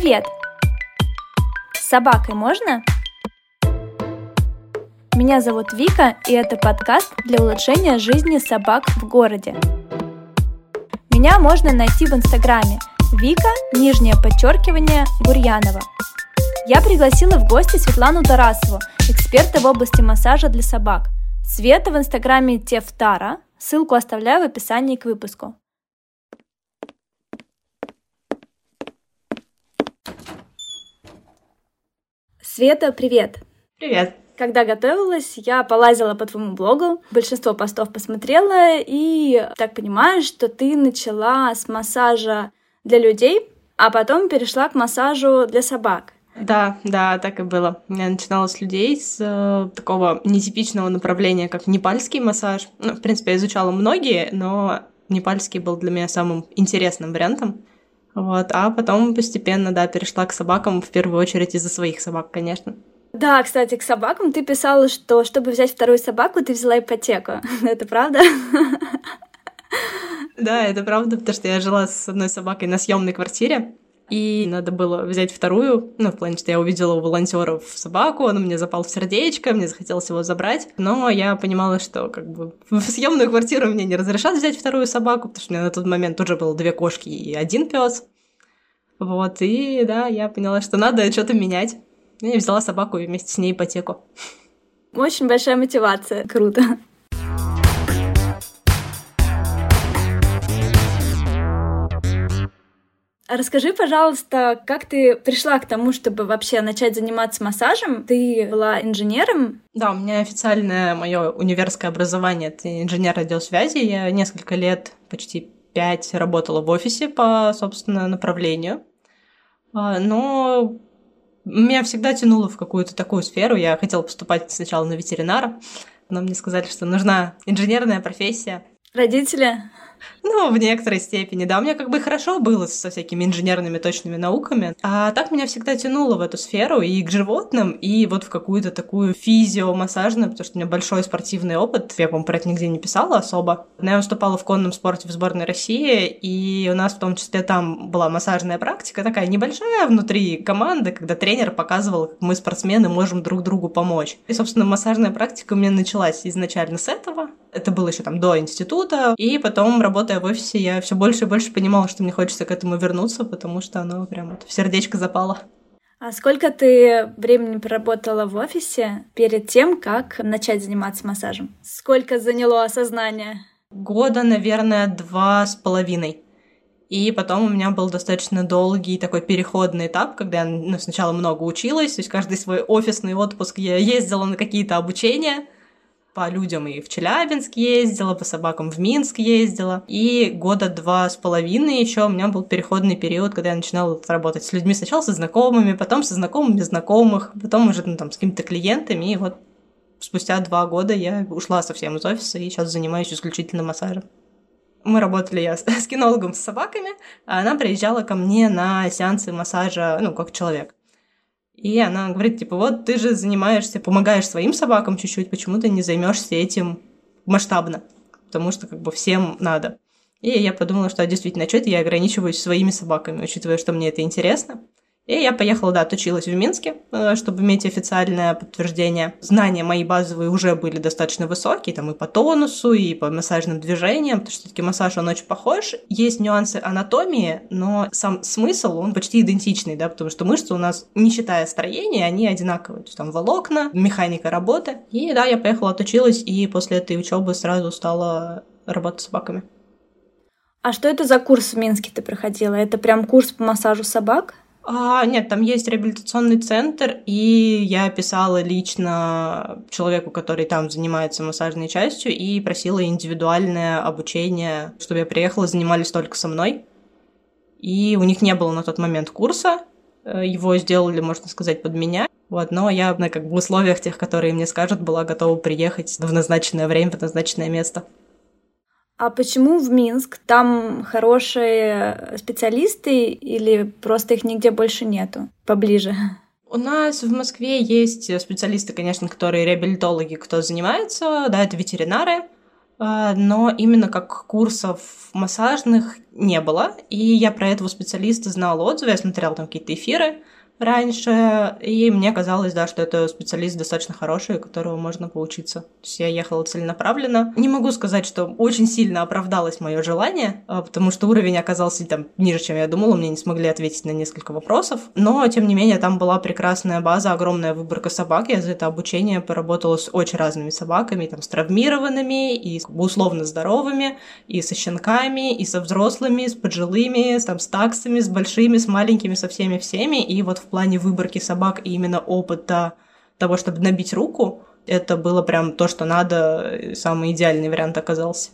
Привет! С собакой можно? Меня зовут Вика, и это подкаст для улучшения жизни собак в городе. Меня можно найти в Инстаграме Вика, нижнее подчеркивание, Гурьянова. Я пригласила в гости Светлану Тарасову, эксперта в области массажа для собак. Света в Инстаграме Тефтара, ссылку оставляю в описании к выпуску. Света, привет! Привет! Когда готовилась, я полазила по твоему блогу, большинство постов посмотрела, и так понимаю, что ты начала с массажа для людей, а потом перешла к массажу для собак. Да, да, так и было. Я начинала с людей с э, такого нетипичного направления, как непальский массаж. Ну, в принципе, я изучала многие, но непальский был для меня самым интересным вариантом. Вот, а потом постепенно, да, перешла к собакам, в первую очередь из-за своих собак, конечно. Да, кстати, к собакам ты писала, что чтобы взять вторую собаку, ты взяла ипотеку. Это правда? Да, это правда, потому что я жила с одной собакой на съемной квартире, и надо было взять вторую, ну, в плане, что я увидела у волонтеров собаку, он мне запал в сердечко, мне захотелось его забрать, но я понимала, что как бы в съемную квартиру мне не разрешат взять вторую собаку, потому что у меня на тот момент уже было две кошки и один пес. Вот, и да, я поняла, что надо что-то менять. Я взяла собаку и вместе с ней ипотеку. Очень большая мотивация. Круто. Расскажи, пожалуйста, как ты пришла к тому, чтобы вообще начать заниматься массажем? Ты была инженером? Да, у меня официальное мое универское образование — это инженер радиосвязи. Я несколько лет, почти пять, работала в офисе по, собственно, направлению. А, но меня всегда тянуло в какую-то такую сферу. Я хотела поступать сначала на ветеринара, но мне сказали, что нужна инженерная профессия. Родители? Ну, в некоторой степени, да. У меня как бы хорошо было со всякими инженерными точными науками. А так меня всегда тянуло в эту сферу и к животным, и вот в какую-то такую физиомассажную, потому что у меня большой спортивный опыт. Я, по-моему, про это нигде не писала особо. Но я выступала в конном спорте в сборной России, и у нас в том числе там была массажная практика, такая небольшая внутри команды, когда тренер показывал, как мы, спортсмены, можем друг другу помочь. И, собственно, массажная практика у меня началась изначально с этого. Это было еще там до института, и потом работая в офисе, я все больше и больше понимала, что мне хочется к этому вернуться, потому что оно прям вот в сердечко запало. А сколько ты времени проработала в офисе перед тем, как начать заниматься массажем? Сколько заняло осознание? Года, наверное, два с половиной. И потом у меня был достаточно долгий такой переходный этап, когда я ну, сначала много училась, то есть каждый свой офисный отпуск я ездила на какие-то обучения, по людям и в Челябинск ездила, по собакам в Минск ездила. И года два с половиной еще у меня был переходный период, когда я начинала работать с людьми сначала со знакомыми, потом со знакомыми знакомых, потом уже ну, там, с какими-то клиентами. И вот спустя два года я ушла совсем из офиса и сейчас занимаюсь исключительно массажем. Мы работали я с кинологом с собаками, а она приезжала ко мне на сеансы массажа, ну, как человек. И она говорит, типа, вот ты же занимаешься, помогаешь своим собакам чуть-чуть, почему ты не займешься этим масштабно? Потому что как бы всем надо. И я подумала, что действительно, что это я ограничиваюсь своими собаками, учитывая, что мне это интересно. И я поехала, да, отучилась в Минске, э, чтобы иметь официальное подтверждение. Знания мои базовые уже были достаточно высокие, там и по тонусу, и по массажным движениям, потому что все-таки массаж, он очень похож. Есть нюансы анатомии, но сам смысл, он почти идентичный, да, потому что мышцы у нас, не считая строения, они одинаковые. То есть там волокна, механика работы. И да, я поехала, отучилась, и после этой учебы сразу стала работать с собаками. А что это за курс в Минске ты проходила? Это прям курс по массажу собак? А, нет, там есть реабилитационный центр, и я писала лично человеку, который там занимается массажной частью, и просила индивидуальное обучение, чтобы я приехала, занимались только со мной. И у них не было на тот момент курса, э, его сделали, можно сказать, под меня. Вот, но я на как бы условиях тех, которые мне скажут, была готова приехать в назначенное время, в назначенное место. А почему в Минск? Там хорошие специалисты или просто их нигде больше нету, поближе? У нас в Москве есть специалисты, конечно, которые реабилитологи, кто занимается, да, это ветеринары, а, но именно как курсов массажных не было. И я про этого специалиста знала отзывы, я смотрела там какие-то эфиры, раньше, и мне казалось, да, что это специалист достаточно хороший, у которого можно поучиться. То есть я ехала целенаправленно. Не могу сказать, что очень сильно оправдалось мое желание, а, потому что уровень оказался там ниже, чем я думала, мне не смогли ответить на несколько вопросов, но, тем не менее, там была прекрасная база, огромная выборка собак, я за это обучение поработала с очень разными собаками, там, с травмированными, и условно здоровыми, и со щенками, и со взрослыми, с пожилыми, там, с таксами, с большими, с маленькими, со всеми-всеми, и вот в плане выборки собак и именно опыта того, чтобы набить руку, это было прям то, что надо, самый идеальный вариант оказался.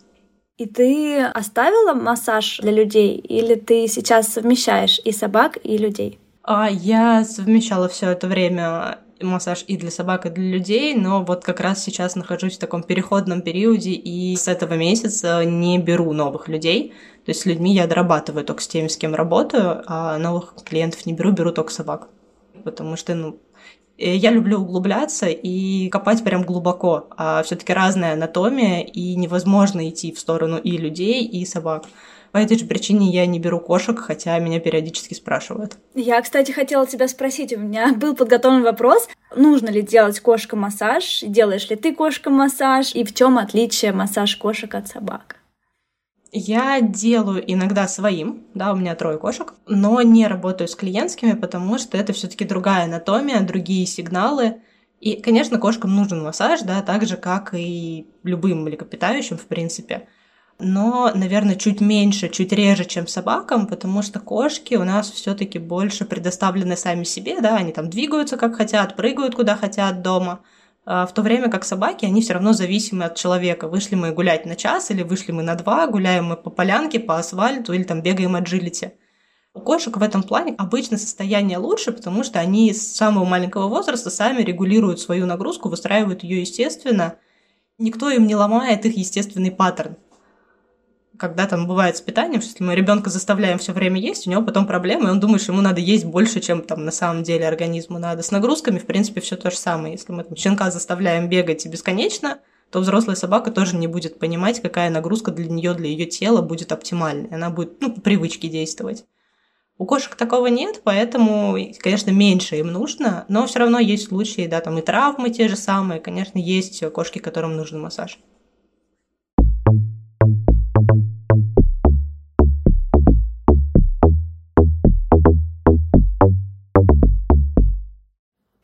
И ты оставила массаж для людей, или ты сейчас совмещаешь и собак, и людей? А я совмещала все это время массаж и для собак, и для людей, но вот как раз сейчас нахожусь в таком переходном периоде, и с этого месяца не беру новых людей. То есть с людьми я дорабатываю только с теми, с кем работаю, а новых клиентов не беру, беру только собак. Потому что, ну, э, я люблю углубляться и копать прям глубоко, а все-таки разная анатомия, и невозможно идти в сторону и людей, и собак. По этой же причине я не беру кошек, хотя меня периодически спрашивают. Я, кстати, хотела тебя спросить, у меня был подготовлен вопрос, нужно ли делать кошка-массаж, делаешь ли ты кошка-массаж, и в чем отличие массаж кошек от собак? Я делаю иногда своим, да, у меня трое кошек, но не работаю с клиентскими, потому что это все-таки другая анатомия, другие сигналы. И, конечно, кошкам нужен массаж, да, так же, как и любым млекопитающим, в принципе но, наверное, чуть меньше, чуть реже, чем собакам, потому что кошки у нас все-таки больше предоставлены сами себе, да, они там двигаются как хотят, прыгают куда хотят дома, а в то время как собаки, они все равно зависимы от человека. Вышли мы гулять на час или вышли мы на два, гуляем мы по полянке, по асфальту или там бегаем аджилити. У кошек в этом плане обычно состояние лучше, потому что они с самого маленького возраста сами регулируют свою нагрузку, выстраивают ее естественно. Никто им не ломает их естественный паттерн когда там бывает с питанием, что если мы ребенка заставляем все время есть, у него потом проблемы, и он думает, что ему надо есть больше, чем там на самом деле организму надо. С нагрузками, в принципе, все то же самое. Если мы там, щенка заставляем бегать бесконечно, то взрослая собака тоже не будет понимать, какая нагрузка для нее, для ее тела будет оптимальной. Она будет ну, по привычке действовать. У кошек такого нет, поэтому, конечно, меньше им нужно, но все равно есть случаи, да, там и травмы те же самые, конечно, есть кошки, которым нужен массаж.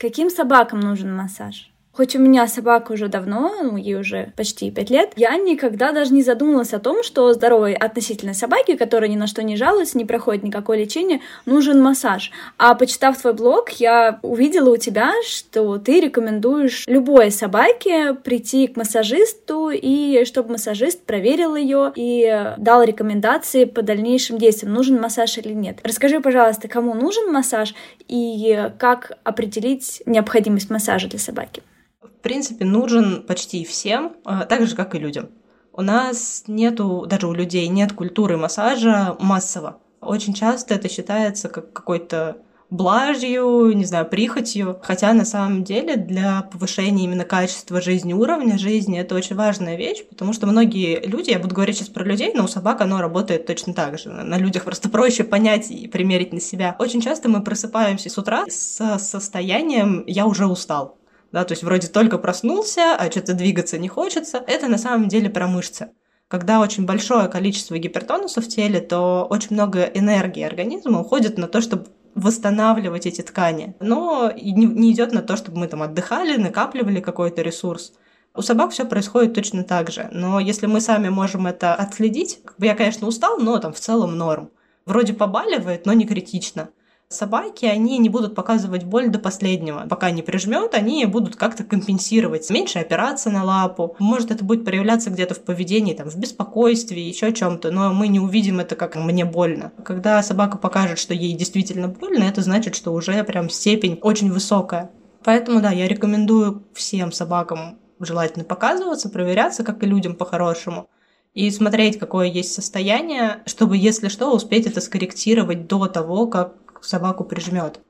Каким собакам нужен массаж? Хоть у меня собака уже давно, ну, ей уже почти пять лет, я никогда даже не задумывалась о том, что здоровой относительно собаке, которая ни на что не жалуется, не проходит никакое лечение, нужен массаж. А почитав твой блог, я увидела у тебя, что ты рекомендуешь любой собаке прийти к массажисту, и чтобы массажист проверил ее и дал рекомендации по дальнейшим действиям, нужен массаж или нет. Расскажи, пожалуйста, кому нужен массаж и как определить необходимость массажа для собаки в принципе, нужен почти всем, а, так же, как и людям. У нас нету, даже у людей нет культуры массажа массово. Очень часто это считается как какой-то блажью, не знаю, прихотью. Хотя на самом деле для повышения именно качества жизни, уровня жизни это очень важная вещь, потому что многие люди, я буду говорить сейчас про людей, но у собак оно работает точно так же. На людях просто проще понять и примерить на себя. Очень часто мы просыпаемся с утра с состоянием «я уже устал» да, то есть вроде только проснулся, а что-то двигаться не хочется, это на самом деле про мышцы. Когда очень большое количество гипертонуса в теле, то очень много энергии организма уходит на то, чтобы восстанавливать эти ткани, но не идет на то, чтобы мы там отдыхали, накапливали какой-то ресурс. У собак все происходит точно так же, но если мы сами можем это отследить, я, конечно, устал, но там в целом норм. Вроде побаливает, но не критично. Собаки, они не будут показывать боль до последнего. Пока не прижмет, они будут как-то компенсировать. Меньше опираться на лапу. Может, это будет проявляться где-то в поведении, там, в беспокойстве, еще чем-то, но мы не увидим это как «мне больно». Когда собака покажет, что ей действительно больно, это значит, что уже прям степень очень высокая. Поэтому, да, я рекомендую всем собакам желательно показываться, проверяться, как и людям по-хорошему и смотреть, какое есть состояние, чтобы, если что, успеть это скорректировать до того, как собаку прижмет.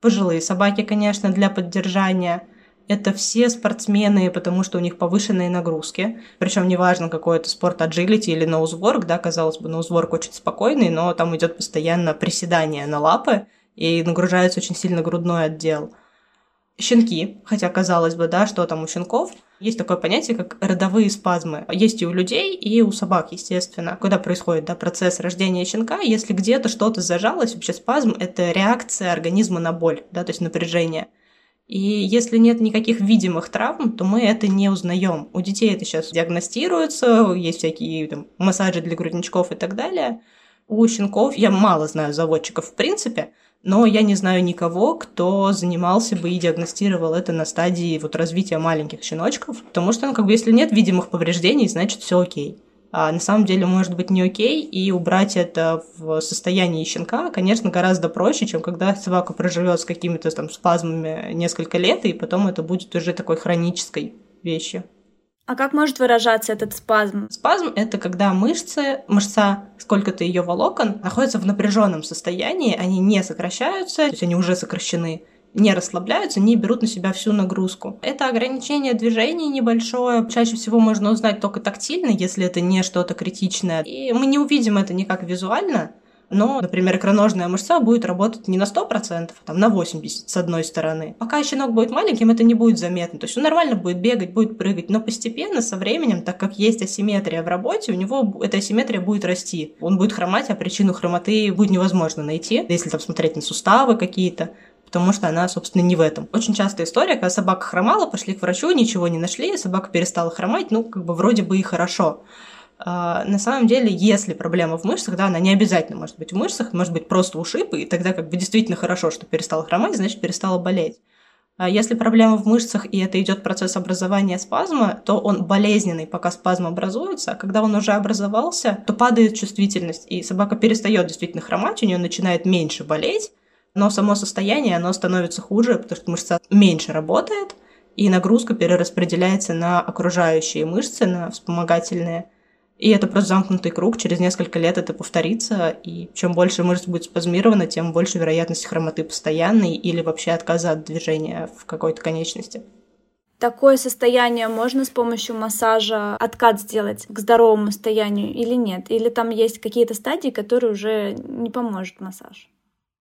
Пожилые собаки, конечно, для поддержания. Это все спортсмены, потому что у них повышенные нагрузки. Причем неважно, какой это спорт agility или ноузворк, да, казалось бы, ноузворк очень спокойный, но там идет постоянно приседание на лапы и нагружается очень сильно грудной отдел. Щенки, хотя казалось бы, да, что там у щенков – есть такое понятие, как родовые спазмы. Есть и у людей, и у собак, естественно. Когда происходит да, процесс рождения щенка, если где-то что-то зажалось, вообще спазм – это реакция организма на боль, да, то есть напряжение. И если нет никаких видимых травм, то мы это не узнаем. У детей это сейчас диагностируется, есть всякие там, массажи для грудничков и так далее. У щенков я мало знаю заводчиков в принципе, но я не знаю никого, кто занимался бы и диагностировал это на стадии вот развития маленьких щеночков, потому что, ну, как бы, если нет видимых повреждений, значит, все окей. А на самом деле может быть не окей, и убрать это в состоянии щенка, конечно, гораздо проще, чем когда собака проживет с какими-то там спазмами несколько лет, и потом это будет уже такой хронической вещью. А как может выражаться этот спазм? Спазм — это когда мышцы, мышца, сколько-то ее волокон, находятся в напряженном состоянии, они не сокращаются, то есть они уже сокращены, не расслабляются, не берут на себя всю нагрузку. Это ограничение движений небольшое. Чаще всего можно узнать только тактильно, если это не что-то критичное. И мы не увидим это никак визуально, но, например, икроножная мышца будет работать не на 100%, а там на 80% с одной стороны. Пока щенок будет маленьким, это не будет заметно. То есть он нормально будет бегать, будет прыгать, но постепенно, со временем, так как есть асимметрия в работе, у него эта асимметрия будет расти. Он будет хромать, а причину хромоты будет невозможно найти, если там смотреть на суставы какие-то потому что она, собственно, не в этом. Очень частая история, когда собака хромала, пошли к врачу, ничего не нашли, собака перестала хромать, ну, как бы вроде бы и хорошо. А, на самом деле, если проблема в мышцах, да, она не обязательно может быть в мышцах, может быть просто ушиб, и тогда как бы действительно хорошо, что перестала хромать, значит, перестала болеть. А если проблема в мышцах, и это идет процесс образования спазма, то он болезненный, пока спазм образуется, а когда он уже образовался, то падает чувствительность, и собака перестает действительно хромать, у нее начинает меньше болеть, но само состояние, оно становится хуже, потому что мышца меньше работает, и нагрузка перераспределяется на окружающие мышцы, на вспомогательные, и это просто замкнутый круг, через несколько лет это повторится, и чем больше мышц будет спазмировано, тем больше вероятность хромоты постоянной или вообще отказа от движения в какой-то конечности. Такое состояние можно с помощью массажа откат сделать к здоровому состоянию или нет? Или там есть какие-то стадии, которые уже не поможет массаж?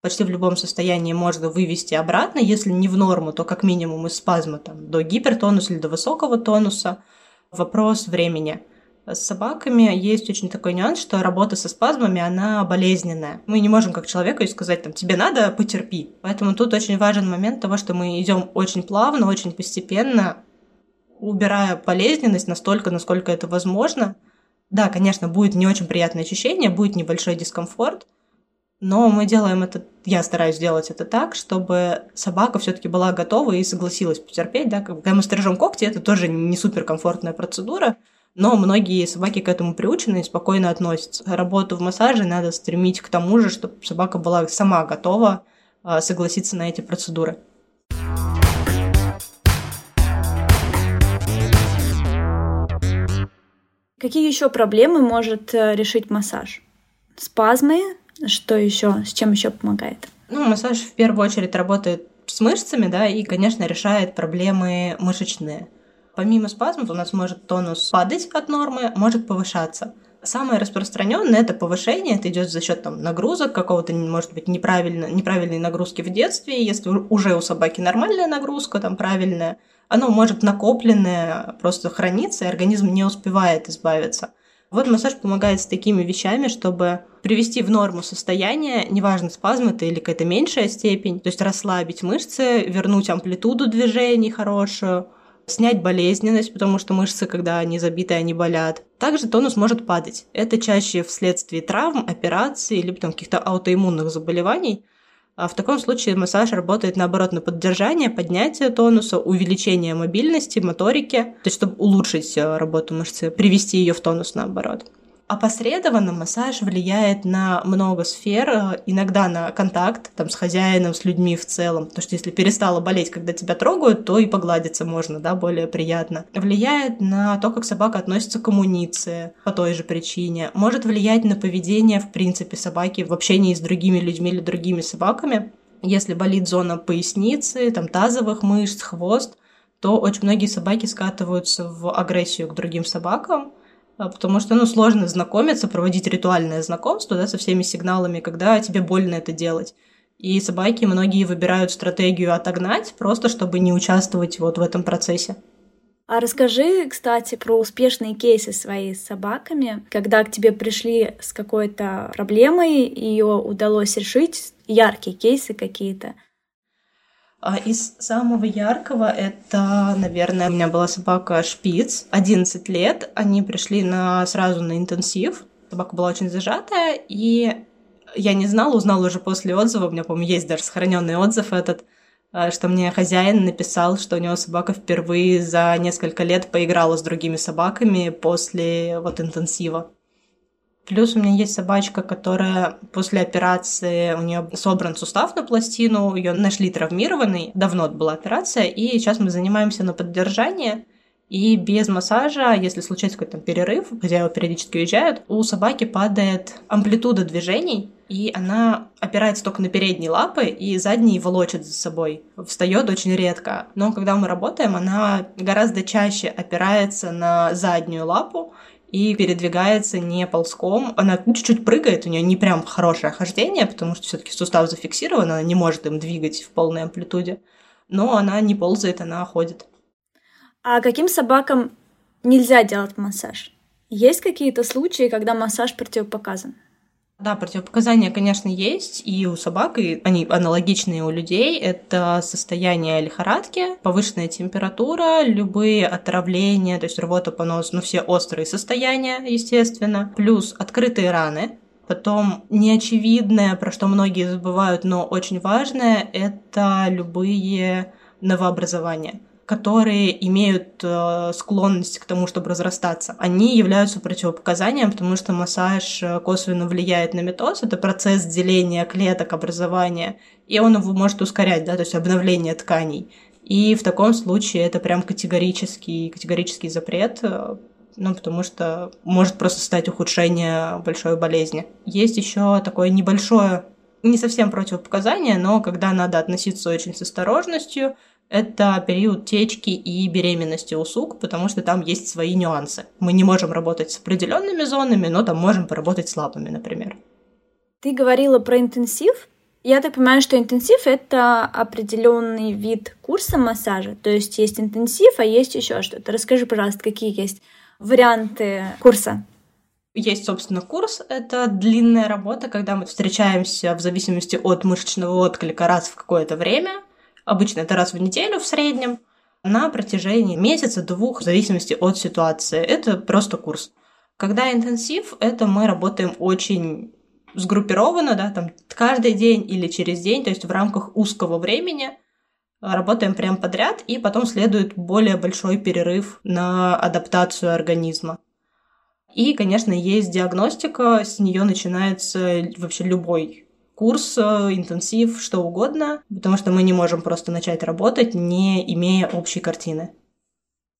Почти в любом состоянии можно вывести обратно, если не в норму, то как минимум из спазма там, до гипертонуса или до высокого тонуса. Вопрос времени – с собаками есть очень такой нюанс, что работа со спазмами, она болезненная. Мы не можем как человеку сказать, там, тебе надо, потерпи. Поэтому тут очень важен момент того, что мы идем очень плавно, очень постепенно, убирая болезненность настолько, насколько это возможно. Да, конечно, будет не очень приятное ощущение, будет небольшой дискомфорт, но мы делаем это, я стараюсь делать это так, чтобы собака все-таки была готова и согласилась потерпеть, да, когда мы стрижем когти, это тоже не суперкомфортная процедура, но многие собаки к этому приучены и спокойно относятся. Работу в массаже надо стремить к тому же, чтобы собака была сама готова а, согласиться на эти процедуры. Какие еще проблемы может э, решить массаж? Спазмы? Что еще? С чем еще помогает? Ну, массаж в первую очередь работает с мышцами, да, и, конечно, решает проблемы мышечные. Помимо спазмов у нас может тонус падать от нормы, может повышаться. Самое распространенное это повышение, это идет за счет там, нагрузок, какого-то, может быть, неправильно, неправильной нагрузки в детстве. Если уже у собаки нормальная нагрузка, там правильная, оно может накопленное просто храниться, и организм не успевает избавиться. Вот массаж помогает с такими вещами, чтобы привести в норму состояние, неважно, спазм это или какая-то меньшая степень, то есть расслабить мышцы, вернуть амплитуду движений хорошую, снять болезненность, потому что мышцы, когда они забиты, они болят. Также тонус может падать. Это чаще вследствие травм, операций или там, каких-то аутоиммунных заболеваний. А в таком случае массаж работает наоборот на поддержание, поднятие тонуса, увеличение мобильности, моторики, то есть чтобы улучшить э, работу мышцы, привести ее в тонус наоборот. Опосредованно массаж влияет на много сфер, иногда на контакт там, с хозяином, с людьми в целом. Потому что если перестала болеть, когда тебя трогают, то и погладиться можно, да, более приятно. Влияет на то, как собака относится к амуниции по той же причине. Может влиять на поведение, в принципе, собаки в общении с другими людьми или другими собаками. Если болит зона поясницы, там, тазовых мышц, хвост, то очень многие собаки скатываются в агрессию к другим собакам, потому что, ну, сложно знакомиться, проводить ритуальное знакомство, да, со всеми сигналами, когда тебе больно это делать. И собаки многие выбирают стратегию отогнать, просто чтобы не участвовать вот в этом процессе. А расскажи, кстати, про успешные кейсы свои с собаками, когда к тебе пришли с какой-то проблемой, ее удалось решить, яркие кейсы какие-то. А из самого яркого это, наверное, у меня была собака Шпиц, 11 лет. Они пришли на, сразу на интенсив. Собака была очень зажатая, и я не знала, узнала уже после отзыва, у меня, по-моему, есть даже сохраненный отзыв этот, э, что мне хозяин написал, что у него собака впервые за несколько лет поиграла с другими собаками после вот интенсива. Плюс у меня есть собачка, которая после операции, у нее собран сустав на пластину, ее нашли травмированной, давно была операция, и сейчас мы занимаемся на поддержание. И без массажа, если случается какой-то перерыв, хозяева периодически уезжают, у собаки падает амплитуда движений, и она опирается только на передние лапы, и задние волочит за собой. Встает очень редко. Но когда мы работаем, она гораздо чаще опирается на заднюю лапу, и передвигается не ползком. Она чуть-чуть прыгает, у нее не прям хорошее хождение, потому что все-таки сустав зафиксирован, она не может им двигать в полной амплитуде. Но она не ползает, она ходит. А каким собакам нельзя делать массаж? Есть какие-то случаи, когда массаж противопоказан? Да, противопоказания, конечно, есть, и у собак, и они аналогичные у людей. Это состояние лихорадки, повышенная температура, любые отравления, то есть рвота, понос, ну все острые состояния, естественно, плюс открытые раны, Потом неочевидное, про что многие забывают, но очень важное, это любые новообразования которые имеют э, склонность к тому, чтобы разрастаться, они являются противопоказанием, потому что массаж э, косвенно влияет на метоз, это процесс деления клеток, образования, и он его может ускорять, да, то есть обновление тканей. И в таком случае это прям категорический, категорический запрет, э, ну, потому что может просто стать ухудшение большой болезни. Есть еще такое небольшое, не совсем противопоказание, но когда надо относиться очень с осторожностью, это период течки и беременности у сук, потому что там есть свои нюансы. Мы не можем работать с определенными зонами, но там можем поработать с лапами, например. Ты говорила про интенсив. Я так понимаю, что интенсив это определенный вид курса массажа. То есть есть интенсив, а есть еще что-то. Расскажи, пожалуйста, какие есть варианты курса. Есть, собственно, курс. Это длинная работа, когда мы встречаемся в зависимости от мышечного отклика раз в какое-то время Обычно это раз в неделю в среднем на протяжении месяца-двух, в зависимости от ситуации. Это просто курс. Когда интенсив, это мы работаем очень сгруппированно, да, там каждый день или через день, то есть в рамках узкого времени работаем прям подряд, и потом следует более большой перерыв на адаптацию организма. И, конечно, есть диагностика, с нее начинается вообще любой курс, э, интенсив, что угодно, потому что мы не можем просто начать работать, не имея общей картины.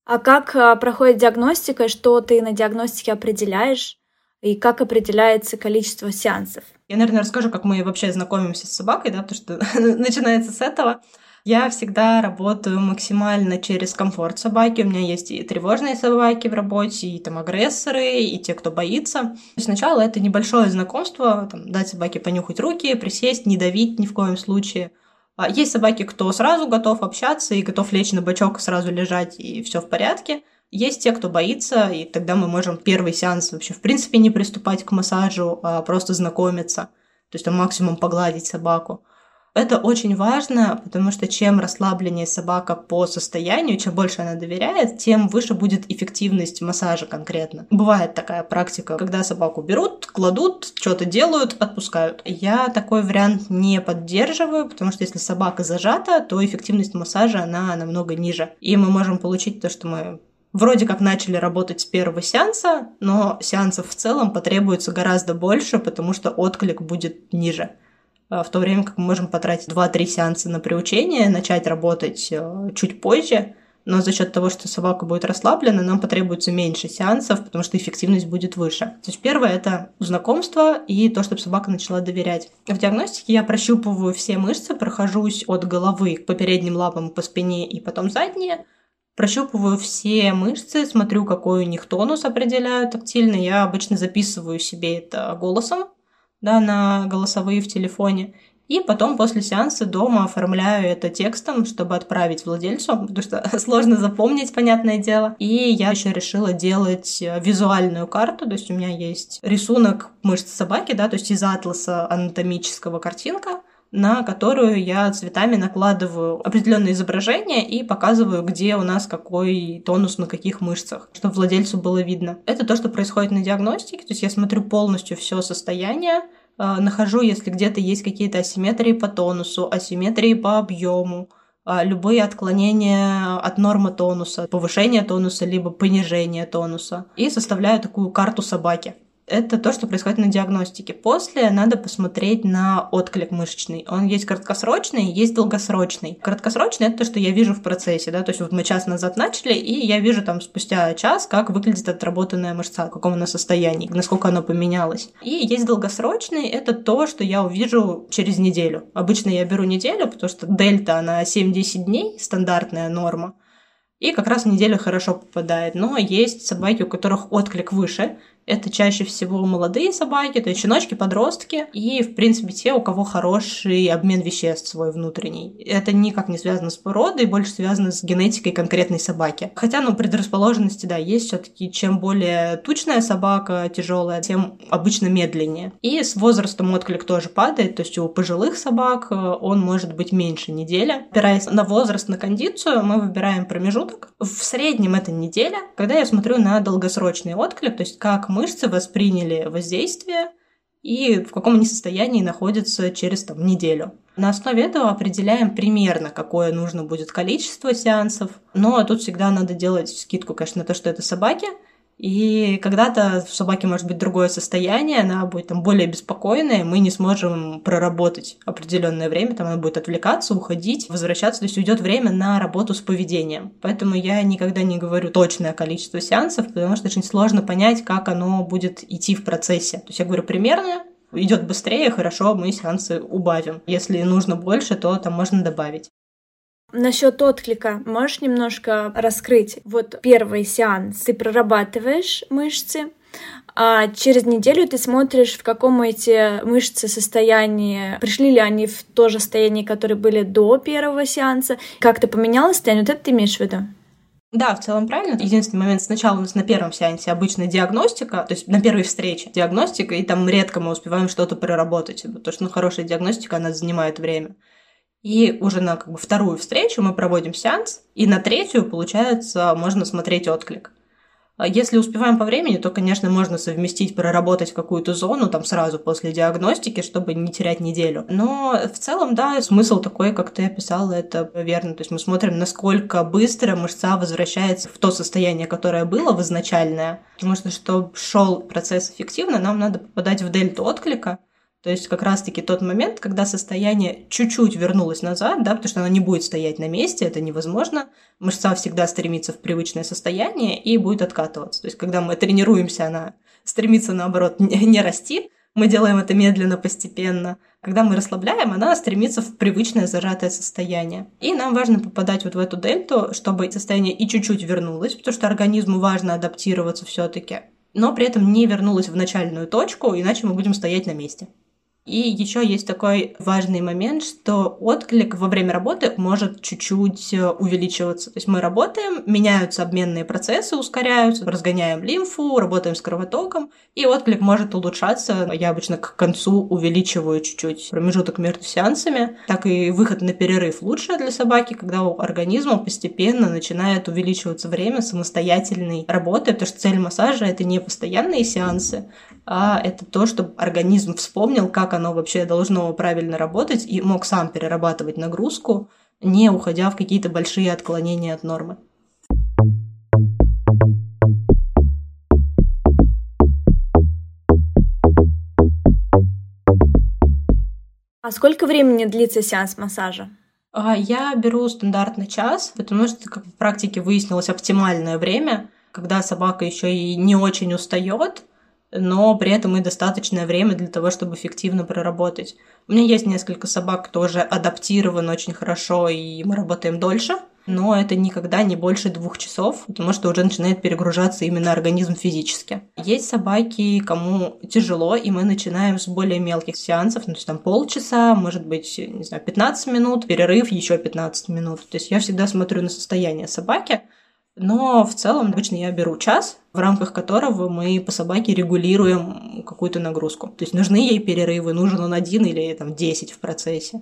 А как э, проходит диагностика, что ты на диагностике определяешь? И как определяется количество сеансов? Я, наверное, расскажу, как мы вообще знакомимся с собакой, да, потому что начинается с этого. Я всегда работаю максимально через комфорт собаки. У меня есть и тревожные собаки в работе, и там агрессоры, и те, кто боится. Сначала это небольшое знакомство, там, дать собаке понюхать руки, присесть, не давить ни в коем случае. А есть собаки, кто сразу готов общаться и готов лечь на бочок, сразу лежать, и все в порядке. Есть те, кто боится, и тогда мы можем первый сеанс вообще в принципе не приступать к массажу, а просто знакомиться. То есть там максимум погладить собаку. Это очень важно, потому что чем расслабленнее собака по состоянию, чем больше она доверяет, тем выше будет эффективность массажа конкретно. Бывает такая практика, когда собаку берут, кладут, что-то делают, отпускают. Я такой вариант не поддерживаю, потому что если собака зажата, то эффективность массажа, она намного ниже. И мы можем получить то, что мы вроде как начали работать с первого сеанса, но сеансов в целом потребуется гораздо больше, потому что отклик будет ниже. А, в то время как мы можем потратить 2-3 сеанса на приучение, начать работать э, чуть позже, но за счет того, что собака будет расслаблена, нам потребуется меньше сеансов, потому что эффективность будет выше. То есть первое это знакомство и то, чтобы собака начала доверять. В диагностике я прощупываю все мышцы, прохожусь от головы по передним лапам, по спине и потом задние, Прощупываю все мышцы, смотрю, какой у них тонус определяю тактильно. Я обычно записываю себе это голосом, да, на голосовые в телефоне. И потом после сеанса дома оформляю это текстом, чтобы отправить владельцу, потому что сложно запомнить, понятное дело. И я еще решила делать э, визуальную карту, то есть у меня есть рисунок мышц собаки, да, то есть из атласа анатомического картинка, на которую я цветами накладываю определенные изображения и показываю, где у нас какой тонус на каких мышцах, чтобы владельцу было видно. Это то, что происходит на диагностике, то есть я смотрю полностью все состояние, а, нахожу, если где-то есть какие-то асимметрии по тонусу, асимметрии по объему, а, любые отклонения от нормы тонуса, повышение тонуса, либо понижение тонуса. И составляю такую карту собаки это то, что происходит на диагностике. После надо посмотреть на отклик мышечный. Он есть краткосрочный, есть долгосрочный. Краткосрочный — это то, что я вижу в процессе, да, то есть вот мы час назад начали, и я вижу там спустя час, как выглядит отработанная мышца, в каком она состоянии, насколько она поменялась. И есть долгосрочный — это то, что я увижу через неделю. Обычно я беру неделю, потому что дельта, она 7-10 дней, стандартная норма. И как раз неделя хорошо попадает. Но есть собаки, у которых отклик выше, это чаще всего молодые собаки, то есть щеночки, подростки, и, в принципе, те, у кого хороший обмен веществ свой внутренний. Это никак не связано с породой, больше связано с генетикой конкретной собаки. Хотя, ну, предрасположенности, да, есть все таки чем более тучная собака, тяжелая, тем обычно медленнее. И с возрастом отклик тоже падает, то есть у пожилых собак э, он может быть меньше недели. Опираясь на возраст, на кондицию, мы выбираем промежуток. В среднем это неделя. Когда я смотрю на долгосрочный отклик, то есть как мышцы восприняли воздействие и в каком они состоянии находятся через там, неделю. На основе этого определяем примерно, какое нужно будет количество сеансов. Но тут всегда надо делать скидку, конечно, на то, что это собаки – и когда-то в собаке может быть другое состояние, она будет там более беспокойная, мы не сможем проработать определенное время, там она будет отвлекаться, уходить, возвращаться, то есть уйдет время на работу с поведением. Поэтому я никогда не говорю точное количество сеансов, потому что очень сложно понять, как оно будет идти в процессе. То есть я говорю примерно, идет быстрее, хорошо, мы сеансы убавим. Если нужно больше, то там можно добавить. Насчет отклика можешь немножко раскрыть? Вот первый сеанс ты прорабатываешь мышцы, а через неделю ты смотришь, в каком эти мышцы состоянии, пришли ли они в то же состояние, которое были до первого сеанса, как-то поменялось состояние, вот это ты имеешь в виду? Да, в целом правильно. Единственный момент, сначала у нас на первом сеансе обычно диагностика, то есть на первой встрече диагностика, и там редко мы успеваем что-то проработать, потому что ну, хорошая диагностика, она занимает время. И уже на как бы, вторую встречу мы проводим сеанс, и на третью, получается, можно смотреть отклик. Если успеваем по времени, то, конечно, можно совместить, проработать какую-то зону там сразу после диагностики, чтобы не терять неделю. Но в целом, да, смысл такой, как ты описала, это верно. То есть мы смотрим, насколько быстро мышца возвращается в то состояние, которое было в изначальное. Потому что, чтобы шел процесс эффективно, нам надо попадать в дельту отклика, то есть как раз-таки тот момент, когда состояние чуть-чуть вернулось назад, да, потому что оно не будет стоять на месте, это невозможно. Мышца всегда стремится в привычное состояние и будет откатываться. То есть когда мы тренируемся, она стремится, наоборот, не, не расти, мы делаем это медленно, постепенно. Когда мы расслабляем, она стремится в привычное зажатое состояние. И нам важно попадать вот в эту дельту, чтобы состояние и чуть-чуть вернулось, потому что организму важно адаптироваться все таки но при этом не вернулось в начальную точку, иначе мы будем стоять на месте. И еще есть такой важный момент, что отклик во время работы может чуть-чуть э, увеличиваться. То есть мы работаем, меняются обменные процессы, ускоряются, разгоняем лимфу, работаем с кровотоком, и отклик может улучшаться. Я обычно к концу увеличиваю чуть-чуть промежуток между сеансами. Так и выход на перерыв лучше для собаки, когда у организма постепенно начинает увеличиваться время самостоятельной работы, потому что цель массажа — это не постоянные сеансы, а это то, чтобы организм вспомнил, как оно вообще должно правильно работать и мог сам перерабатывать нагрузку, не уходя в какие-то большие отклонения от нормы. А сколько времени длится сеанс массажа? А, я беру стандартный час, потому что, как в практике выяснилось, оптимальное время, когда собака еще и не очень устает, но при этом и достаточное время для того, чтобы эффективно проработать. У меня есть несколько собак, тоже адаптированы очень хорошо, и мы работаем дольше. но это никогда не больше двух часов, потому что уже начинает перегружаться именно организм физически. Есть собаки, кому тяжело, и мы начинаем с более мелких сеансов, ну, то есть там полчаса, может быть, не знаю, 15 минут, перерыв еще 15 минут. То есть я всегда смотрю на состояние собаки, но в целом обычно я беру час, в рамках которого мы по собаке регулируем какую-то нагрузку. То есть нужны ей перерывы, нужен он один или там 10 в процессе.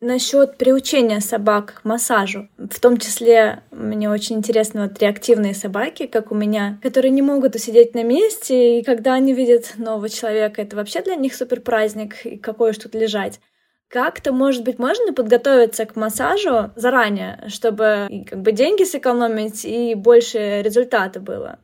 Насчет приучения собак к массажу. В том числе мне очень интересны вот реактивные собаки, как у меня, которые не могут усидеть на месте, и когда они видят нового человека, это вообще для них супер праздник, и какой уж тут лежать. Как-то, может быть, можно подготовиться к массажу заранее, чтобы как бы деньги сэкономить и больше результата было?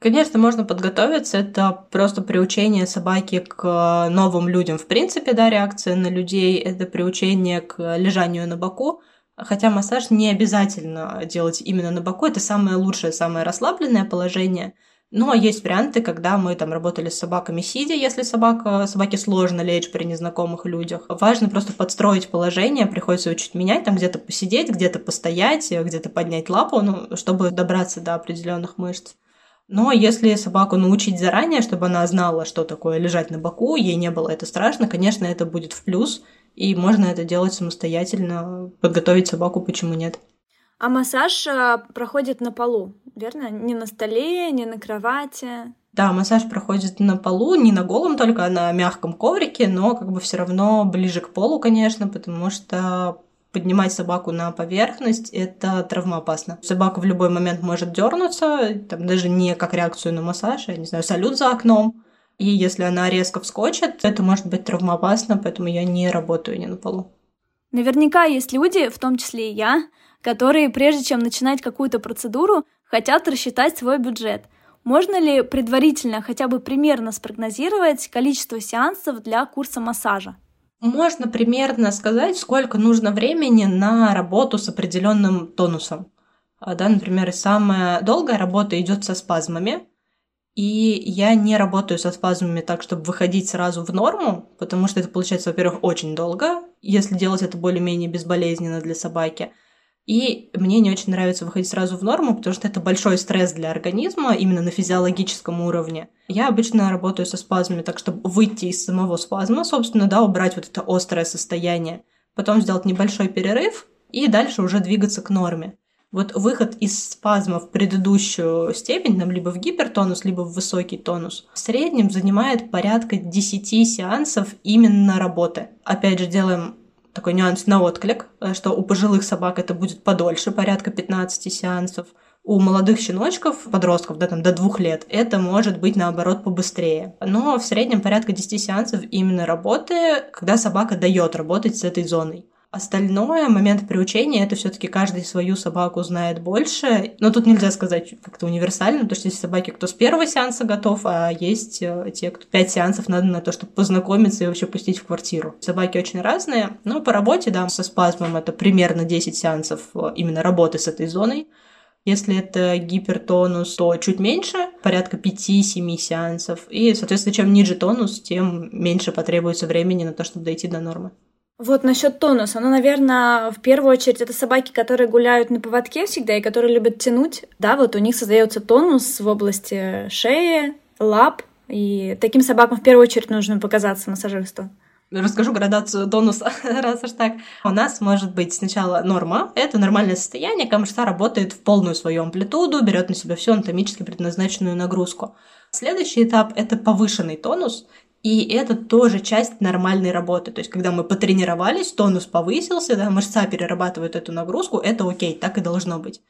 Конечно, можно подготовиться. Это просто приучение собаки к новым людям. В принципе, да, реакция на людей – это приучение к лежанию на боку. Хотя массаж не обязательно делать именно на боку. Это самое лучшее, самое расслабленное положение – ну, а есть варианты, когда мы там работали с собаками сидя, если собака, собаке сложно лечь при незнакомых людях. Важно просто подстроить положение, приходится его чуть менять, там где-то посидеть, где-то постоять, где-то поднять лапу, ну, чтобы добраться до определенных мышц. Но если собаку научить заранее, чтобы она знала, что такое лежать на боку, ей не было это страшно, конечно, это будет в плюс, и можно это делать самостоятельно, подготовить собаку, почему нет. А массаж а, проходит на полу, верно? Не на столе, не на кровати. Да, массаж проходит на полу, не на голом только, а на мягком коврике, но как бы все равно ближе к полу, конечно, потому что поднимать собаку на поверхность – это травмоопасно. Собака в любой момент может дернуться, там даже не как реакцию на массаж, я не знаю, салют за окном. И если она резко вскочит, это может быть травмоопасно, поэтому я не работаю не на полу. Наверняка есть люди, в том числе и я, которые, прежде чем начинать какую-то процедуру, хотят рассчитать свой бюджет. Можно ли предварительно хотя бы примерно спрогнозировать количество сеансов для курса массажа? Можно примерно сказать, сколько нужно времени на работу с определенным тонусом. А, да, например, самая долгая работа идет со спазмами, и я не работаю со спазмами так, чтобы выходить сразу в норму, потому что это получается, во-первых, очень долго, если делать это более-менее безболезненно для собаки. И мне не очень нравится выходить сразу в норму, потому что это большой стресс для организма именно на физиологическом уровне. Я обычно работаю со спазмами так, чтобы выйти из самого спазма, собственно, да, убрать вот это острое состояние, потом сделать небольшой перерыв и дальше уже двигаться к норме. Вот выход из спазма в предыдущую степень, там, либо в гипертонус, либо в высокий тонус, в среднем занимает порядка 10 сеансов именно работы. Опять же, делаем такой нюанс на отклик, э, что у пожилых собак это будет подольше, порядка 15 сеансов. У молодых щеночков, подростков, да, там до двух лет, это может быть наоборот побыстрее. Но в среднем порядка 10 сеансов именно работы, когда собака дает работать с этой зоной. Остальное, момент приучения, это все-таки каждый свою собаку знает больше. Но тут нельзя сказать как-то универсально, потому что есть собаки, кто с первого сеанса готов, а есть э, те, кто пять сеансов надо на то, чтобы познакомиться и вообще пустить в квартиру. Собаки очень разные, но по работе, да, со спазмом это примерно 10 сеансов э, именно работы с этой зоной. Если это гипертонус, то чуть меньше, порядка 5-7 сеансов. И, соответственно, чем ниже тонус, тем меньше потребуется времени на то, чтобы дойти до нормы. Вот насчет тонуса. Ну, наверное, в первую очередь это собаки, которые гуляют на поводке всегда и которые любят тянуть. Да, вот у них создается тонус в области шеи, лап. И таким собакам в первую очередь нужно показаться массажисту. Расскажу градацию тонуса, раз уж так. У нас может быть сначала норма. Это нормальное состояние, когда мышца работает в полную свою амплитуду, берет на себя всю анатомически предназначенную нагрузку. Следующий этап – это повышенный тонус. И это тоже часть нормальной работы. То есть, когда мы потренировались, тонус повысился, да, мышца перерабатывает эту нагрузку, это окей, так и должно быть.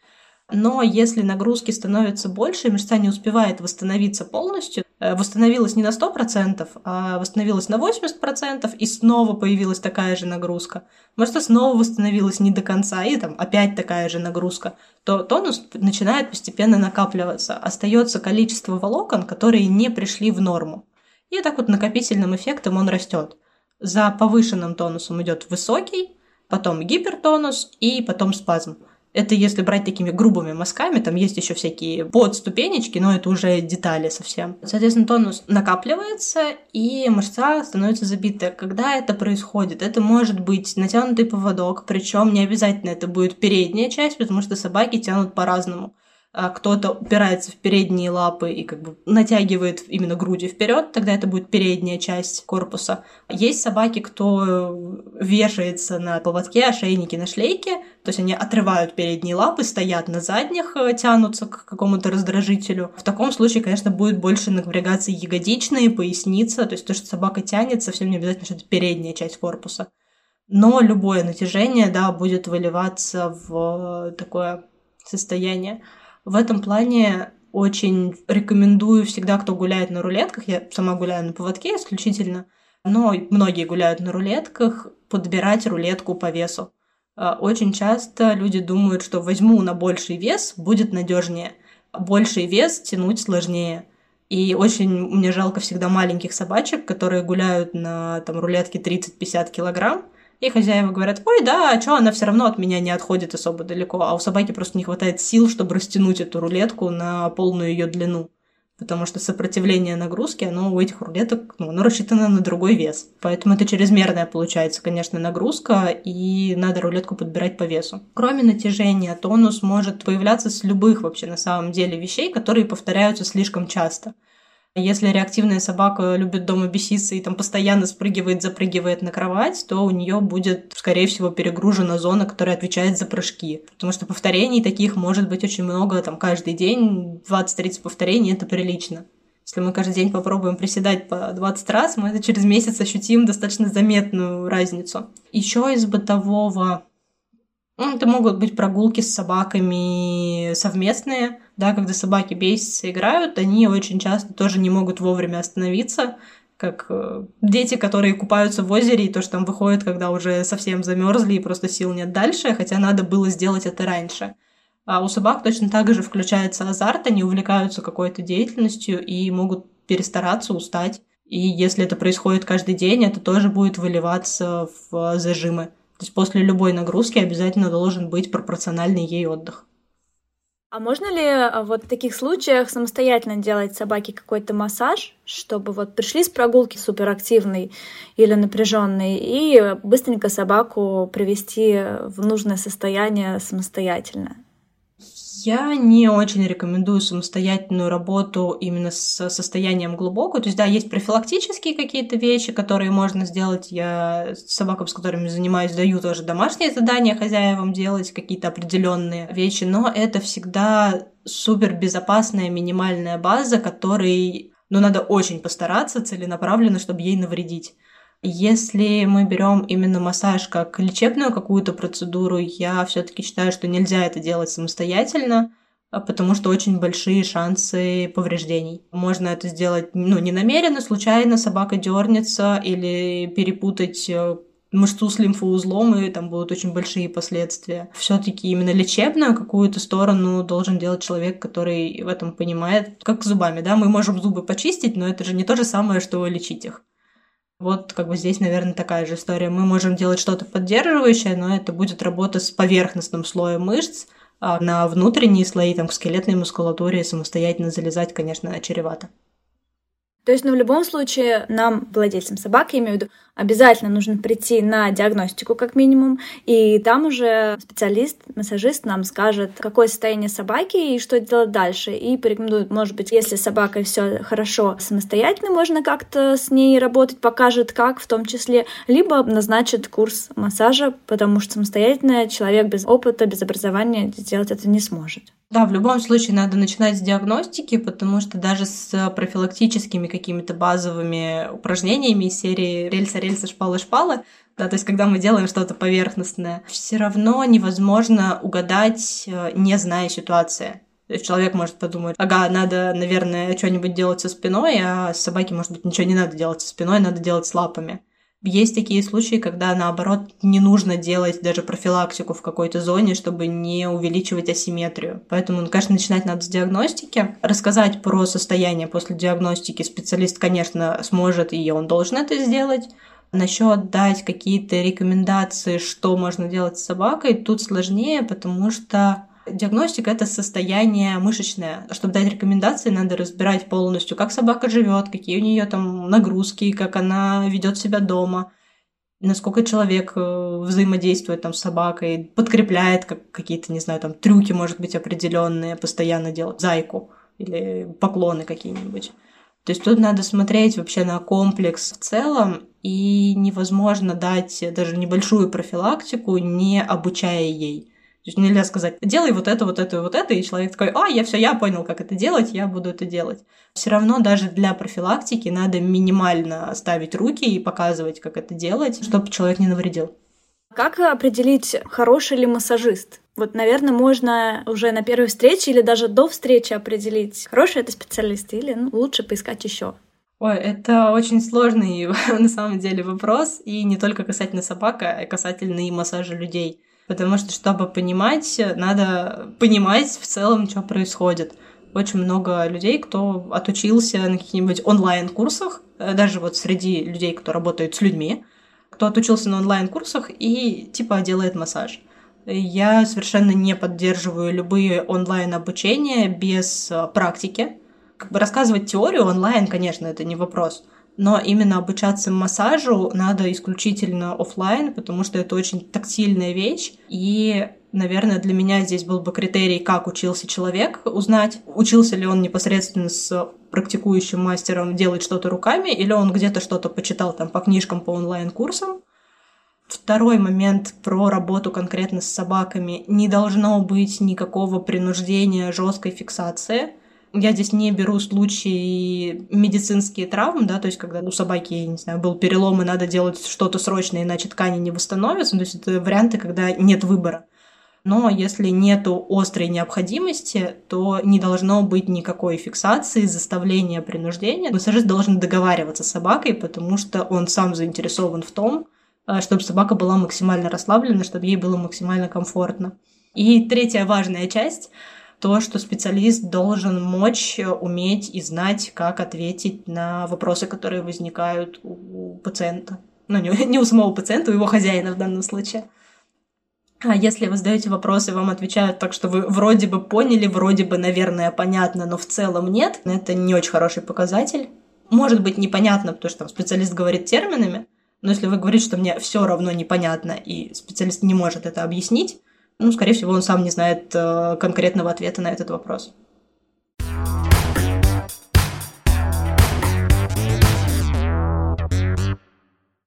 Но если нагрузки становятся больше, мышца не успевает восстановиться полностью, э, восстановилась не на 100%, а восстановилась на 80%, и снова появилась такая же нагрузка. Мышца снова восстановилась не до конца, и там опять такая же нагрузка, то тонус начинает постепенно накапливаться. Остается количество волокон, которые не пришли в норму. И так вот накопительным эффектом он растет. За повышенным тонусом идет высокий, потом гипертонус и потом спазм. Это если брать такими грубыми мазками, там есть еще всякие подступенечки, но это уже детали совсем. Соответственно, тонус накапливается, и мышца становится забитая. Когда это происходит? Это может быть натянутый поводок, причем не обязательно это будет передняя часть, потому что собаки тянут по-разному. А кто-то упирается в передние лапы и как бы натягивает именно груди вперед, тогда это будет передняя часть корпуса. Есть собаки, кто вешается на поводке, ошейники на шлейке, то есть они отрывают передние лапы, стоят на задних, э, тянутся к какому-то раздражителю. В таком случае, конечно, будет больше напрягаться ягодичные, поясница, то есть то, что собака тянет, совсем не обязательно, что это передняя часть корпуса. Но любое натяжение, да, будет выливаться в такое состояние. В этом плане очень рекомендую всегда, кто гуляет на рулетках, я сама гуляю на поводке исключительно, но многие гуляют на рулетках, подбирать рулетку по весу. А, очень часто люди думают, что возьму на больший вес, будет надежнее. Больший вес тянуть сложнее. И очень мне жалко всегда маленьких собачек, которые гуляют на там, рулетке 30-50 килограмм, и хозяева говорят, ой, да, а что, она все равно от меня не отходит особо далеко, а у собаки просто не хватает сил, чтобы растянуть эту рулетку на полную ее длину. Потому что сопротивление нагрузки, оно у этих рулеток, ну, оно рассчитано на другой вес. Поэтому это чрезмерная получается, конечно, нагрузка, и надо рулетку подбирать по весу. Кроме натяжения, тонус может появляться с любых вообще на самом деле вещей, которые повторяются слишком часто. Если реактивная собака любит дома беситься и там постоянно спрыгивает, запрыгивает на кровать, то у нее будет, скорее всего, перегружена зона, которая отвечает за прыжки. Потому что повторений таких может быть очень много, там каждый день 20-30 повторений это прилично. Если мы каждый день попробуем приседать по 20 раз, мы это через месяц ощутим достаточно заметную разницу. Еще из бытового ну, это могут быть прогулки с собаками совместные, да, когда собаки бесятся, играют, они очень часто тоже не могут вовремя остановиться, как э, дети, которые купаются в озере, и то, что там выходит, когда уже совсем замерзли и просто сил нет дальше, хотя надо было сделать это раньше. А у собак точно так же включается азарт, они увлекаются какой-то деятельностью и могут перестараться, устать. И если это происходит каждый день, это тоже будет выливаться в зажимы. То есть после любой нагрузки обязательно должен быть пропорциональный ей отдых. А можно ли а, вот в таких случаях самостоятельно делать собаке какой-то массаж, чтобы вот пришли с прогулки суперактивной или напряженной и быстренько собаку привести в нужное состояние самостоятельно? Я не очень рекомендую самостоятельную работу именно с состоянием глубокого. То есть, да, есть профилактические какие-то вещи, которые можно сделать. Я собакам, с которыми занимаюсь, даю тоже домашние задания хозяевам делать, какие-то определенные вещи, но это всегда супер безопасная минимальная база, которой ну, надо очень постараться целенаправленно, чтобы ей навредить. Если мы берем именно массаж как лечебную какую-то процедуру, я все-таки считаю, что нельзя это делать самостоятельно, а потому что очень большие шансы повреждений. Можно это сделать ну, не намеренно, случайно собака дернется или перепутать э, мышцу с лимфоузлом, и там будут очень большие последствия. Все-таки именно лечебную какую-то сторону должен делать человек, который в этом понимает, как с зубами, да, мы можем зубы почистить, но это же не то же самое, что лечить их. Вот как бы здесь, наверное, такая же история. Мы можем делать что-то поддерживающее, но это будет работа с поверхностным слоем мышц, а на внутренние слои, там, к скелетной мускулатуре самостоятельно залезать, конечно, чревато. То есть, ну, в любом случае, нам, владельцам собак, я имею в виду, обязательно нужно прийти на диагностику как минимум, и там уже специалист, массажист нам скажет, какое состояние собаки и что делать дальше, и порекомендует, может быть, если с собакой все хорошо самостоятельно, можно как-то с ней работать, покажет как в том числе, либо назначит курс массажа, потому что самостоятельно человек без опыта, без образования сделать это не сможет. Да, в любом случае надо начинать с диагностики, потому что даже с профилактическими какими-то базовыми упражнениями из серии рельса рельса, шпала, шпала, да, то есть когда мы делаем что-то поверхностное, все равно невозможно угадать, э, не зная ситуации. То есть человек может подумать, ага, надо, наверное, что-нибудь делать со спиной, а с собаки, может быть, ничего не надо делать со спиной, надо делать с лапами. Есть такие случаи, когда, наоборот, не нужно делать даже профилактику в какой-то зоне, чтобы не увеличивать асимметрию. Поэтому, ну, конечно, начинать надо с диагностики. Рассказать про состояние после диагностики специалист, конечно, сможет, и он должен это сделать Насчет дать какие-то рекомендации, что можно делать с собакой, тут сложнее, потому что Диагностика — это состояние мышечное. Чтобы дать рекомендации, надо разбирать полностью, как собака живет, какие у нее там нагрузки, как она ведет себя дома, насколько человек э, взаимодействует там с собакой, подкрепляет как, какие-то, не знаю, там трюки, может быть, определенные, постоянно делать зайку или поклоны какие-нибудь. То есть тут надо смотреть вообще на комплекс в целом, и невозможно дать даже небольшую профилактику, не обучая ей. То есть нельзя сказать, делай вот это, вот это, вот это, и человек такой, а, я все, я понял, как это делать, я буду это делать. Все равно даже для профилактики надо минимально ставить руки и показывать, как это делать, чтобы человек не навредил. Как определить, хороший ли массажист? Вот, наверное, можно уже на первой встрече или даже до встречи определить, хороший это специалист или ну, лучше поискать еще. Ой, это очень сложный на самом деле вопрос, и не только касательно собак, а касательно и массажа людей. Потому что, чтобы понимать, надо понимать в целом, что происходит. Очень много людей, кто отучился на каких-нибудь онлайн-курсах, э, даже вот среди людей, кто работает с людьми, кто отучился на онлайн-курсах и типа делает массаж. Я совершенно не поддерживаю любые онлайн-обучения без э, практики. Как бы рассказывать теорию онлайн, конечно, это не вопрос но именно обучаться массажу надо исключительно офлайн, потому что это очень тактильная вещь, и Наверное, для меня здесь был бы критерий, как учился человек, узнать, учился ли он непосредственно с практикующим мастером делать что-то руками, или он где-то что-то почитал там по книжкам, по онлайн-курсам. Второй момент про работу конкретно с собаками. Не должно быть никакого принуждения, жесткой фиксации. Я здесь не беру случаи медицинские травмы, да, то есть когда у собаки, я не знаю, был перелом и надо делать что-то срочно, иначе ткани не восстановятся, то есть это варианты, когда нет выбора. Но если нет острой необходимости, то не должно быть никакой фиксации, заставления, принуждения. Массажист должен договариваться с собакой, потому что он сам заинтересован в том, э, чтобы собака была максимально расслаблена, чтобы ей было максимально комфортно. И третья важная часть то, что специалист должен мочь, уметь и знать, как ответить на вопросы, которые возникают у пациента. Ну, не, не у самого пациента, у его хозяина в данном случае. А если вы задаете вопросы, вам отвечают так, что вы вроде бы поняли, вроде бы, наверное, понятно, но в целом нет, это не очень хороший показатель. Может быть непонятно, потому что там специалист говорит терминами, но если вы говорите, что мне все равно непонятно, и специалист не может это объяснить, ну, скорее всего, он сам не знает э, конкретного ответа на этот вопрос.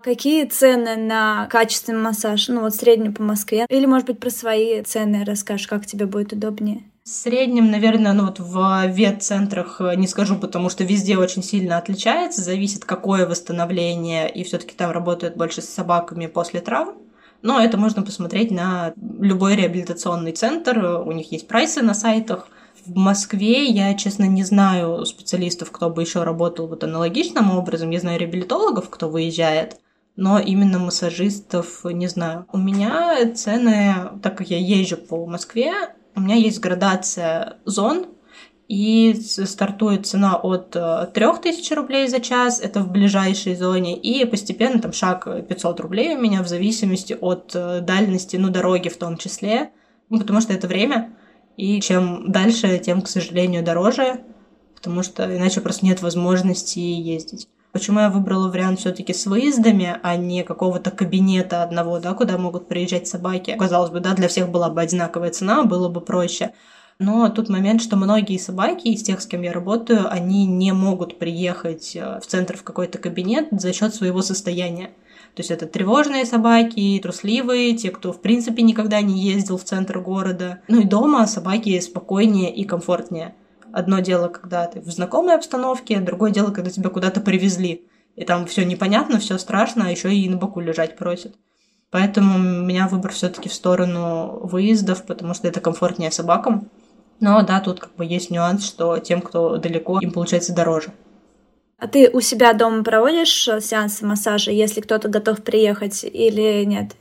Какие цены на качественный массаж? Ну, вот средний по Москве. Или, может быть, про свои цены расскажешь, как тебе будет удобнее? В среднем, наверное, ну вот в ветцентрах э, не скажу, потому что везде очень сильно отличается, зависит какое восстановление, и все таки там работают больше с собаками после травм. Но это можно посмотреть на любой реабилитационный центр, у них есть прайсы на сайтах. В Москве я, честно, не знаю специалистов, кто бы еще работал вот аналогичным образом. Я знаю реабилитологов, кто выезжает, но именно массажистов не знаю. У меня цены, так как я езжу по Москве, у меня есть градация зон, и стартует цена от 3000 э, рублей за час, это в ближайшей зоне, и постепенно там шаг 500 рублей у меня в зависимости от э, дальности, ну, дороги в том числе, ну, потому что это время, и чем дальше, тем, к сожалению, дороже, потому что иначе просто нет возможности ездить. Почему я выбрала вариант все-таки с выездами, а не какого-то кабинета одного, да, куда могут приезжать собаки? Казалось бы, да, для всех была бы одинаковая цена, было бы проще. Но тут момент, что многие собаки из тех, с кем я работаю, они не могут приехать э, в центр в какой-то кабинет за счет своего состояния. То есть это тревожные собаки, трусливые, те, кто в принципе никогда не ездил в центр города. Ну и дома собаки спокойнее и комфортнее. Одно дело, когда ты в знакомой обстановке, другое дело, когда тебя куда-то привезли. И там все непонятно, все страшно, а еще и на боку лежать просят. Поэтому у меня выбор все-таки в сторону выездов, потому что это комфортнее собакам. Но да, тут как бы есть нюанс, что тем, кто далеко, им получается дороже. А ты у себя дома проводишь э, сеансы массажа, если кто-то готов приехать или нет?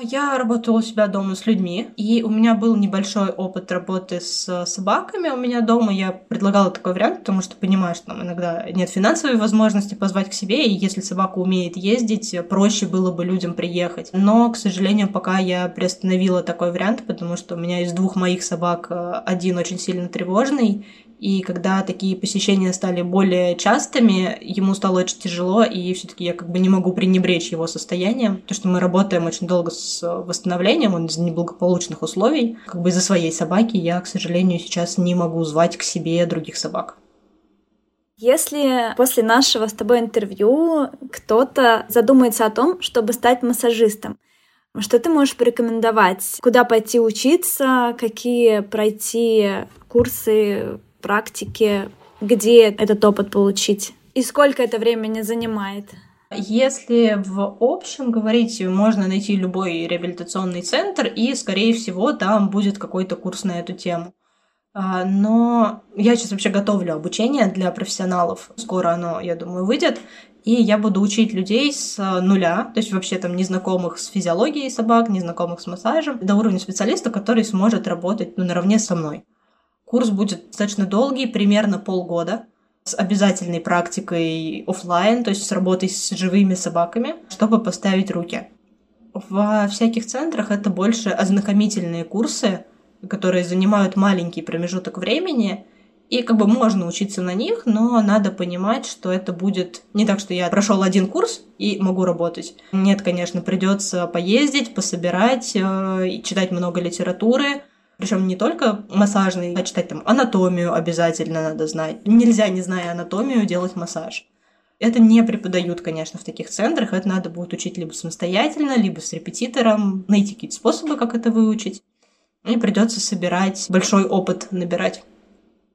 Я работала у себя дома с людьми, и у меня был небольшой опыт работы с собаками. У меня дома я предлагала такой вариант, потому что понимаю, что там иногда нет финансовой возможности позвать к себе, и если собака умеет ездить, проще было бы людям приехать. Но, к сожалению, пока я приостановила такой вариант, потому что у меня из двух моих собак э, один очень сильно тревожный, и когда такие посещения стали более частыми, ему стало очень тяжело, и все-таки я как бы не могу пренебречь его состоянием, потому что мы работаем очень долго с восстановлением, он из неблагополучных условий. Как бы из-за своей собаки я, к сожалению, сейчас не могу звать к себе других собак. Если после нашего с тобой интервью кто-то задумается о том, чтобы стать массажистом, что ты можешь порекомендовать? Куда пойти учиться? Какие пройти курсы практике, где этот опыт получить? И сколько это времени занимает? Если в общем говорить, можно найти любой реабилитационный центр, и, скорее всего, там будет какой-то курс на эту тему. А, но я сейчас вообще готовлю обучение для профессионалов. Скоро оно, я думаю, выйдет. И я буду учить людей с нуля, то есть вообще там незнакомых с физиологией собак, незнакомых с массажем, до уровня специалиста, который сможет работать ну, наравне со мной. Курс будет достаточно долгий, примерно полгода, с обязательной практикой офлайн, то есть с работой с живыми собаками, чтобы поставить руки. Во всяких центрах это больше ознакомительные курсы, которые занимают маленький промежуток времени, и как бы можно учиться на них, но надо понимать, что это будет не так, что я прошел один курс и могу работать. Нет, конечно, придется поездить, пособирать, э, читать много литературы, причем не только массажный, а читать там анатомию обязательно надо знать. Нельзя, не зная анатомию, делать массаж. Это не преподают, конечно, в таких центрах. Это надо будет учить либо самостоятельно, либо с репетитором, найти какие-то способы, как это выучить. И придется собирать, большой опыт набирать.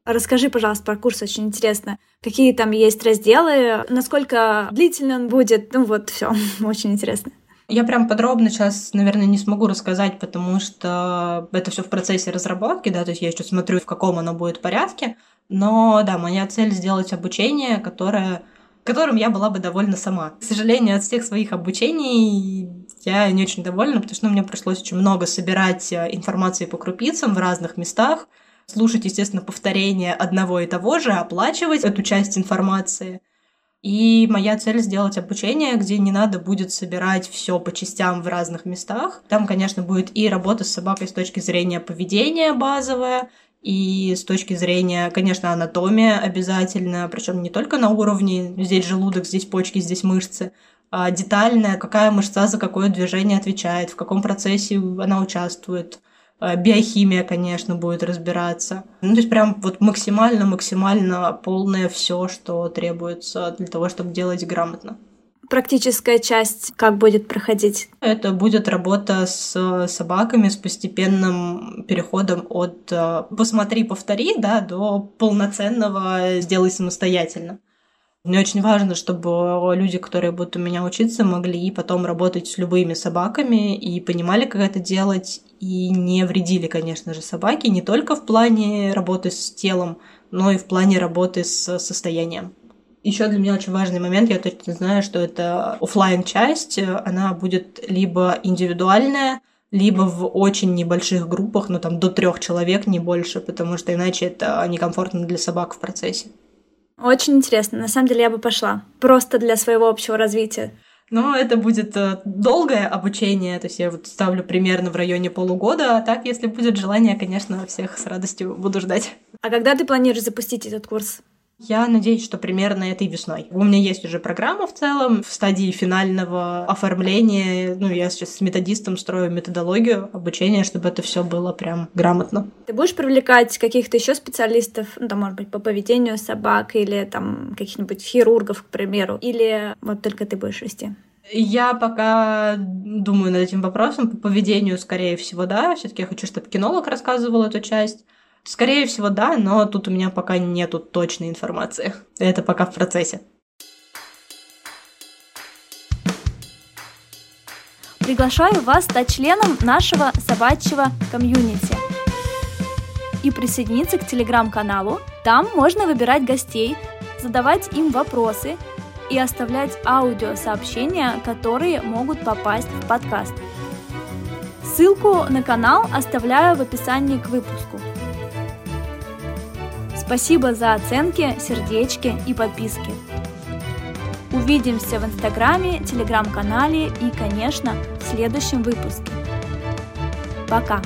Расскажи, пожалуйста, про курс, очень интересно. Какие там есть разделы, насколько длительно он будет, ну вот, все, очень интересно. Я прям подробно сейчас, наверное, не смогу рассказать, потому что это все в процессе разработки, да, то есть я еще смотрю, в каком оно будет порядке. Но да, моя цель сделать обучение, которое которым я была бы довольна сама. К сожалению, от всех своих обучений я не очень довольна, потому что ну, мне пришлось очень много собирать э, информации по крупицам в разных местах, слушать, естественно, повторения одного и того же, оплачивать эту часть информации. И моя цель сделать обучение, где не надо будет собирать все по частям в разных местах. Там, конечно, будет и работа с собакой с точки зрения поведения базовая, и с точки зрения, конечно, анатомия обязательно, причем не только на уровне здесь желудок, здесь почки, здесь мышцы, а детальная, какая мышца за какое движение отвечает, в каком процессе она участвует, биохимия, конечно, будет разбираться. Ну, то есть прям вот максимально-максимально полное все, что требуется для того, чтобы делать грамотно. Практическая часть как будет проходить? Это будет работа с собаками с постепенным переходом от э, «посмотри, повтори» да, до полноценного «сделай самостоятельно». Мне очень важно, чтобы люди, которые будут у меня учиться, могли потом работать с любыми собаками и понимали, как это делать, и не вредили, конечно же, собаке не только в плане работы с телом, но и в плане работы с состоянием. Еще для меня очень важный момент, я точно знаю, что это офлайн часть она будет либо индивидуальная, либо в очень небольших группах, ну там до трех человек, не больше, потому что иначе это некомфортно для собак в процессе. Очень интересно. На самом деле я бы пошла. Просто для своего общего развития. Но это будет э, долгое обучение, то есть я вот ставлю примерно в районе полугода, а так, если будет желание, конечно, всех с радостью буду ждать. А когда ты планируешь запустить этот курс? Я надеюсь, что примерно этой весной. У меня есть уже программа в целом в стадии финального оформления. Ну, я сейчас с методистом строю методологию обучения, чтобы это все было прям грамотно. Ты будешь привлекать каких-то еще специалистов, ну, там, может быть, по поведению собак или там каких-нибудь хирургов, к примеру, или вот только ты будешь вести? Я пока думаю над этим вопросом. По поведению, скорее всего, да. Все-таки я хочу, чтобы кинолог рассказывал эту часть. Скорее всего, да, но тут у меня пока нету точной информации. Это пока в процессе. Приглашаю вас стать членом нашего собачьего комьюнити и присоединиться к телеграм-каналу. Там можно выбирать гостей, задавать им вопросы и оставлять аудиосообщения, которые могут попасть в подкаст. Ссылку на канал оставляю в описании к выпуску. Спасибо за оценки, сердечки и подписки. Увидимся в Инстаграме, Телеграм-канале и, конечно, в следующем выпуске. Пока!